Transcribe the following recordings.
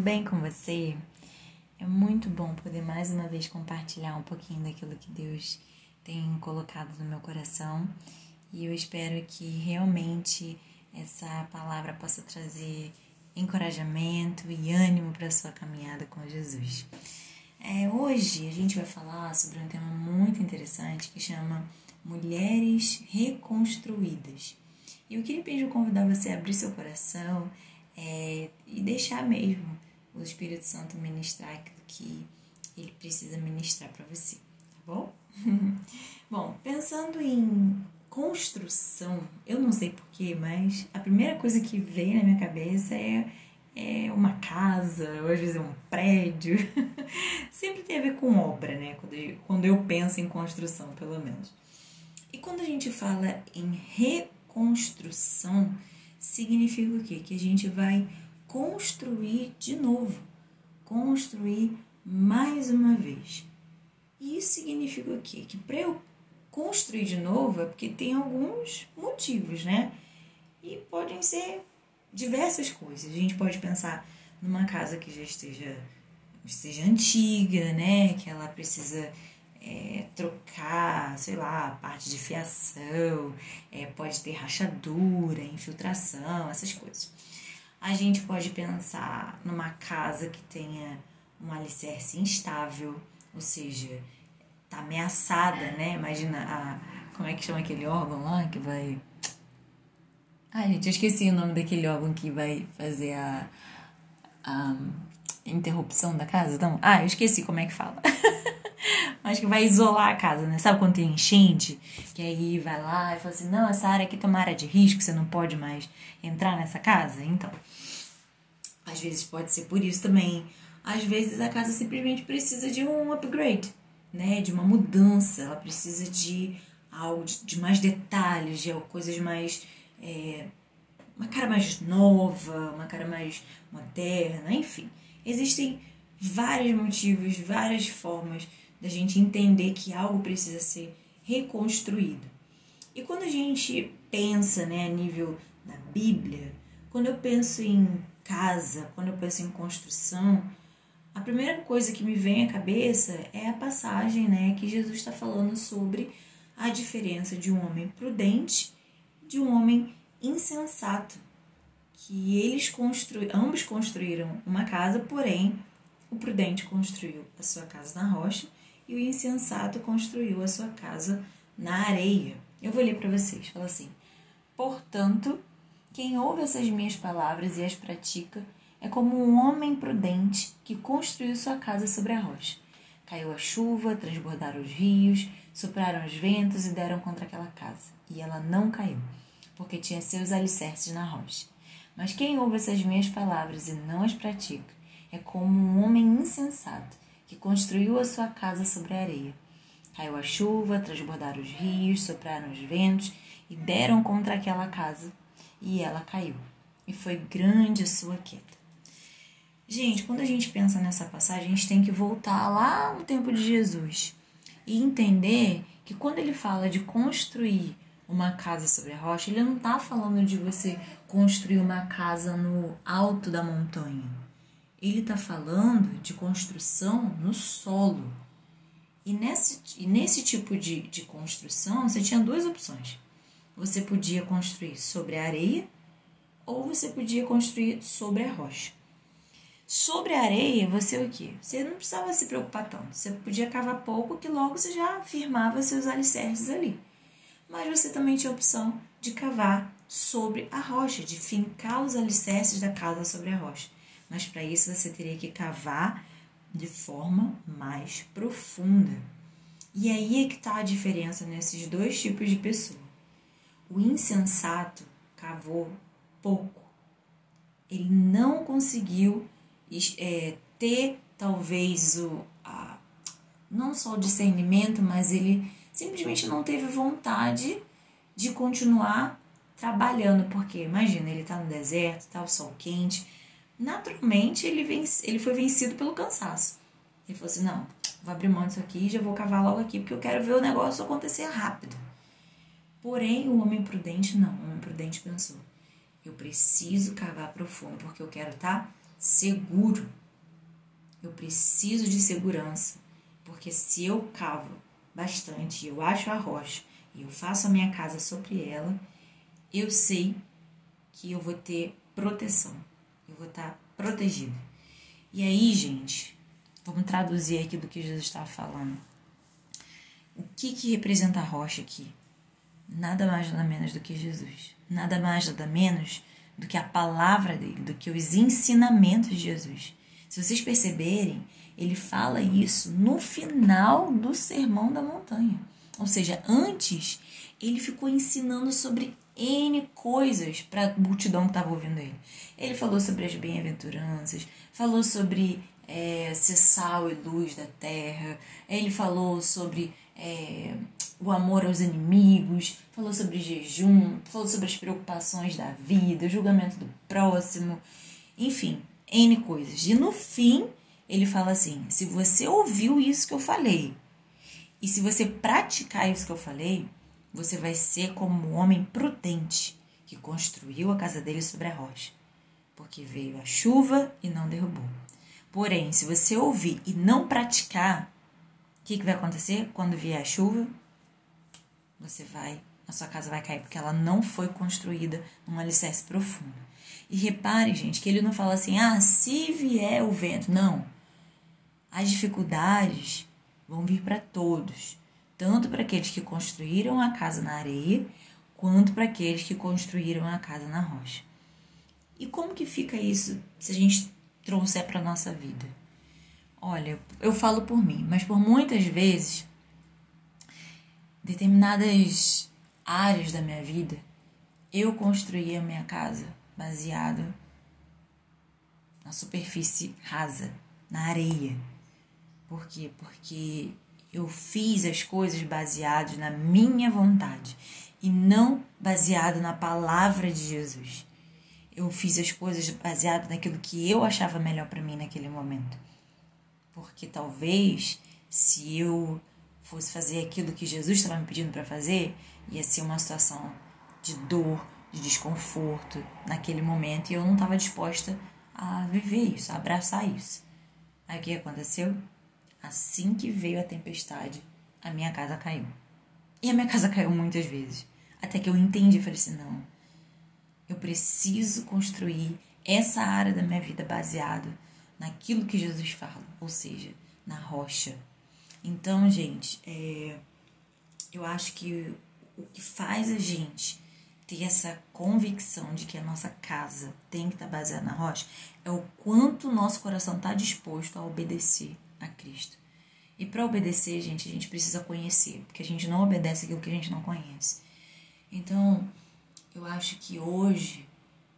bem com você? É muito bom poder mais uma vez compartilhar um pouquinho daquilo que Deus tem colocado no meu coração e eu espero que realmente essa palavra possa trazer encorajamento e ânimo para sua caminhada com Jesus. É, hoje a gente vai falar sobre um tema muito interessante que chama Mulheres Reconstruídas. E eu queria pedir convidar você a abrir seu coração é, e deixar mesmo o Espírito Santo ministrar aquilo que ele precisa ministrar para você, tá bom? bom, pensando em construção, eu não sei porquê, mas a primeira coisa que vem na minha cabeça é, é uma casa, ou às vezes é um prédio. Sempre tem a ver com obra, né? Quando eu, quando eu penso em construção, pelo menos. E quando a gente fala em reconstrução, significa o quê? Que a gente vai construir de novo, construir mais uma vez. E isso significa o quê? Que para eu construir de novo é porque tem alguns motivos, né? E podem ser diversas coisas. A gente pode pensar numa casa que já esteja, esteja antiga, né? Que ela precisa é, trocar, sei lá, parte de fiação, é, pode ter rachadura, infiltração, essas coisas. A gente pode pensar numa casa que tenha um alicerce instável, ou seja, tá ameaçada, né? Imagina a. Como é que chama aquele órgão lá que vai. Ai, gente, eu esqueci o nome daquele órgão que vai fazer a. a interrupção da casa. Então, ah, eu esqueci como é que fala. Acho que vai isolar a casa, né? Sabe quando tem enchente? Que aí vai lá e fala assim: não, essa área aqui tá uma área de risco, você não pode mais entrar nessa casa. Então, às vezes pode ser por isso também. Às vezes a casa simplesmente precisa de um upgrade, né? De uma mudança. Ela precisa de algo, de, mais detalhes, de coisas mais. É, uma cara mais nova, uma cara mais moderna, enfim. Existem vários motivos, várias formas da gente entender que algo precisa ser reconstruído. E quando a gente pensa né, a nível da Bíblia, quando eu penso em casa, quando eu penso em construção, a primeira coisa que me vem à cabeça é a passagem né, que Jesus está falando sobre a diferença de um homem prudente de um homem insensato. Que eles constru... ambos construíram uma casa, porém o prudente construiu a sua casa na rocha e o insensato construiu a sua casa na areia. Eu vou ler para vocês. Fala assim: Portanto, quem ouve essas minhas palavras e as pratica é como um homem prudente que construiu sua casa sobre a rocha. Caiu a chuva, transbordaram os rios, sopraram os ventos e deram contra aquela casa. E ela não caiu, porque tinha seus alicerces na rocha. Mas quem ouve essas minhas palavras e não as pratica é como um homem insensato que construiu a sua casa sobre a areia. Caiu a chuva, transbordaram os rios, sopraram os ventos e deram contra aquela casa, e ela caiu. E foi grande a sua queda. Gente, quando a gente pensa nessa passagem, a gente tem que voltar lá no tempo de Jesus e entender que quando ele fala de construir uma casa sobre a rocha, ele não está falando de você construir uma casa no alto da montanha ele está falando de construção no solo. E nesse, e nesse tipo de, de construção, você tinha duas opções. Você podia construir sobre a areia ou você podia construir sobre a rocha. Sobre a areia, você o quê? Você não precisava se preocupar tanto. Você podia cavar pouco que logo você já firmava seus alicerces ali. Mas você também tinha a opção de cavar sobre a rocha, de fincar os alicerces da casa sobre a rocha mas para isso você teria que cavar de forma mais profunda. E aí é que está a diferença nesses dois tipos de pessoa. O insensato cavou pouco. Ele não conseguiu é, ter talvez o a, não só o discernimento, mas ele simplesmente não teve vontade de continuar trabalhando, porque imagina, ele está no deserto, está o sol quente, naturalmente ele, vence, ele foi vencido pelo cansaço. Ele falou assim: não, vou abrir mão disso aqui, já vou cavar logo aqui, porque eu quero ver o negócio acontecer rápido. Porém, o homem prudente não. O homem prudente pensou: eu Eu preciso cavar profundo porque eu quero estar tá seguro. Eu preciso de segurança, porque se eu cavo bastante, eu acho a rocha e eu faço a minha casa sobre ela, eu sei que eu vou ter proteção. Eu vou estar tá protegido. E aí, gente, vamos traduzir aqui do que Jesus estava falando. O que que representa a rocha aqui? Nada mais nada menos do que Jesus. Nada mais nada menos do que a palavra dele, do que os ensinamentos de Jesus. Se vocês perceberem, ele fala isso no final do Sermão da Montanha. Ou seja, antes ele ficou ensinando sobre N coisas para a multidão que estava ouvindo ele. Ele falou sobre as bem-aventuranças, falou sobre é, ser sal e luz da terra, ele falou sobre é, o amor aos inimigos, falou sobre jejum, falou sobre as preocupações da vida, o julgamento do próximo, enfim, N coisas. E no fim, ele fala assim: se você ouviu isso que eu falei, e se você praticar isso que eu falei, você vai ser como um homem prudente que construiu a casa dele sobre a rocha, porque veio a chuva e não derrubou. Porém, se você ouvir e não praticar, o que, que vai acontecer quando vier a chuva? Você vai, a sua casa vai cair, porque ela não foi construída num alicerce profundo. E repare, gente, que ele não fala assim, ah, se vier o vento. Não. As dificuldades vão vir para todos, tanto para aqueles que construíram a casa na areia, quanto para aqueles que construíram a casa na rocha. E como que fica isso se a gente trouxer para nossa vida? Olha, eu falo por mim, mas por muitas vezes determinadas áreas da minha vida eu construí a minha casa baseado na superfície rasa, na areia. Por quê? Porque eu fiz as coisas baseadas na minha vontade e não baseado na palavra de Jesus. Eu fiz as coisas baseado naquilo que eu achava melhor para mim naquele momento. Porque talvez se eu fosse fazer aquilo que Jesus estava me pedindo para fazer, ia ser uma situação de dor, de desconforto naquele momento e eu não estava disposta a viver isso, a abraçar isso. Aí o que aconteceu? Assim que veio a tempestade, a minha casa caiu. E a minha casa caiu muitas vezes. Até que eu entendi e falei assim: não, eu preciso construir essa área da minha vida baseado naquilo que Jesus fala, ou seja, na rocha. Então, gente, é, eu acho que o que faz a gente ter essa convicção de que a nossa casa tem que estar baseada na rocha é o quanto o nosso coração está disposto a obedecer a Cristo. E para obedecer, gente, a gente precisa conhecer, porque a gente não obedece aquilo que a gente não conhece. Então, eu acho que hoje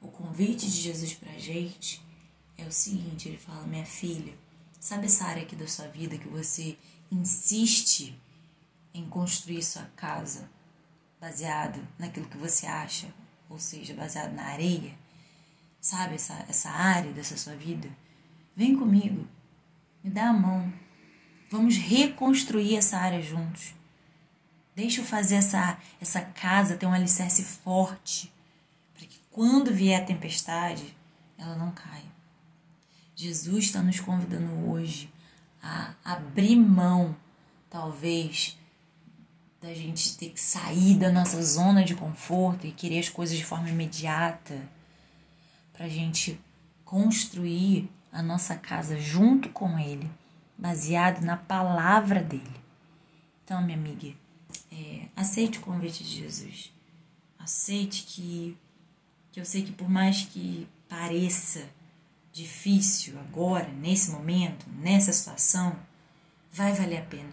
o convite de Jesus para a gente é o seguinte: ele fala, minha filha, sabe essa área aqui da sua vida que você insiste em construir sua casa baseado naquilo que você acha, ou seja, baseado na areia? Sabe essa, essa área dessa sua vida? Vem comigo, me dá a mão. Vamos reconstruir essa área juntos. Deixa eu fazer essa, essa casa ter um alicerce forte, para que quando vier a tempestade, ela não caia. Jesus está nos convidando hoje a abrir mão, talvez, da gente ter que sair da nossa zona de conforto e querer as coisas de forma imediata, para a gente construir a nossa casa junto com Ele, baseado na palavra dele. Então, minha amiga, é, aceite o convite de Jesus. Aceite que, que eu sei que por mais que pareça difícil agora, nesse momento, nessa situação, vai valer a pena.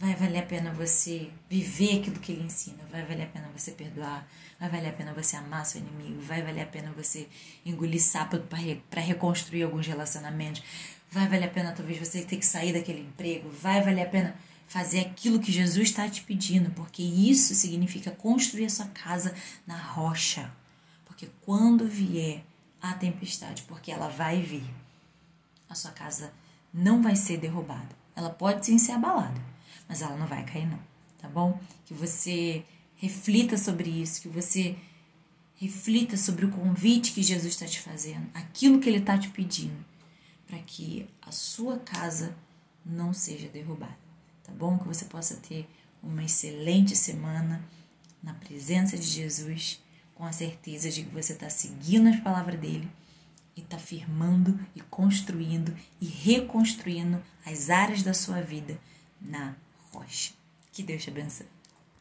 Vai valer a pena você viver aquilo que ele ensina, vai valer a pena você perdoar, vai valer a pena você amar seu inimigo, vai valer a pena você engolir sapo para reconstruir alguns relacionamentos, vai valer a pena talvez você ter que sair daquele emprego, vai valer a pena fazer aquilo que Jesus está te pedindo, porque isso significa construir a sua casa na rocha. Porque quando vier a tempestade, porque ela vai vir, a sua casa não vai ser derrubada. Ela pode sim ser abalada, mas ela não vai cair, não, tá bom? Que você reflita sobre isso, que você Reflita sobre o convite que Jesus está te fazendo, aquilo que Ele está te pedindo, para que a sua casa não seja derrubada. Tá bom? Que você possa ter uma excelente semana na presença de Jesus, com a certeza de que você está seguindo as palavras dele e está firmando e construindo e reconstruindo as áreas da sua vida na rocha. Que Deus te abençoe.